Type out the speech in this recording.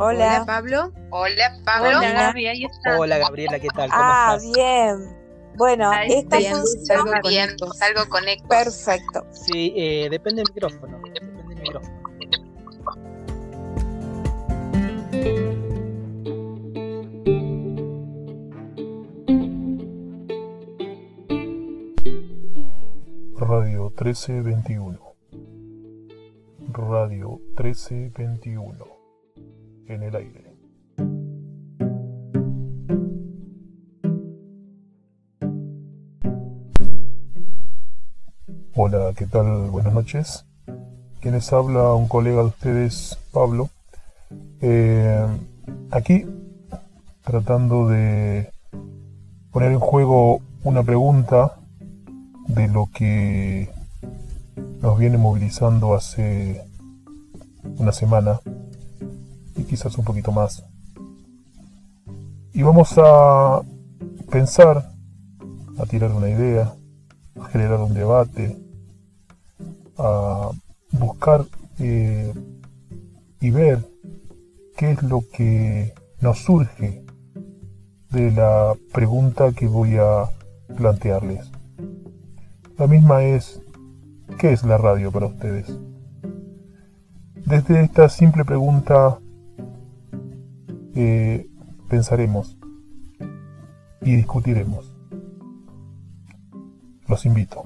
Hola. Pablo. Hola, Pablo. Hola, ahí está. Hola Gabriela, ¿qué tal? ¿Cómo Ah, estás? bien. Bueno, Ahí esta bien, función. salgo con Bien, ecos. salgo con ecos. Perfecto. Sí, eh, depende del micrófono. Depende del micrófono. Radio 1321. Radio 1321. En el aire. Hola, ¿qué tal? Buenas noches. Quienes habla un colega de ustedes, Pablo. Eh, aquí, tratando de poner en juego una pregunta de lo que nos viene movilizando hace una semana quizás un poquito más. Y vamos a pensar, a tirar una idea, a generar un debate, a buscar eh, y ver qué es lo que nos surge de la pregunta que voy a plantearles. La misma es, ¿qué es la radio para ustedes? Desde esta simple pregunta pensaremos y discutiremos. Los invito.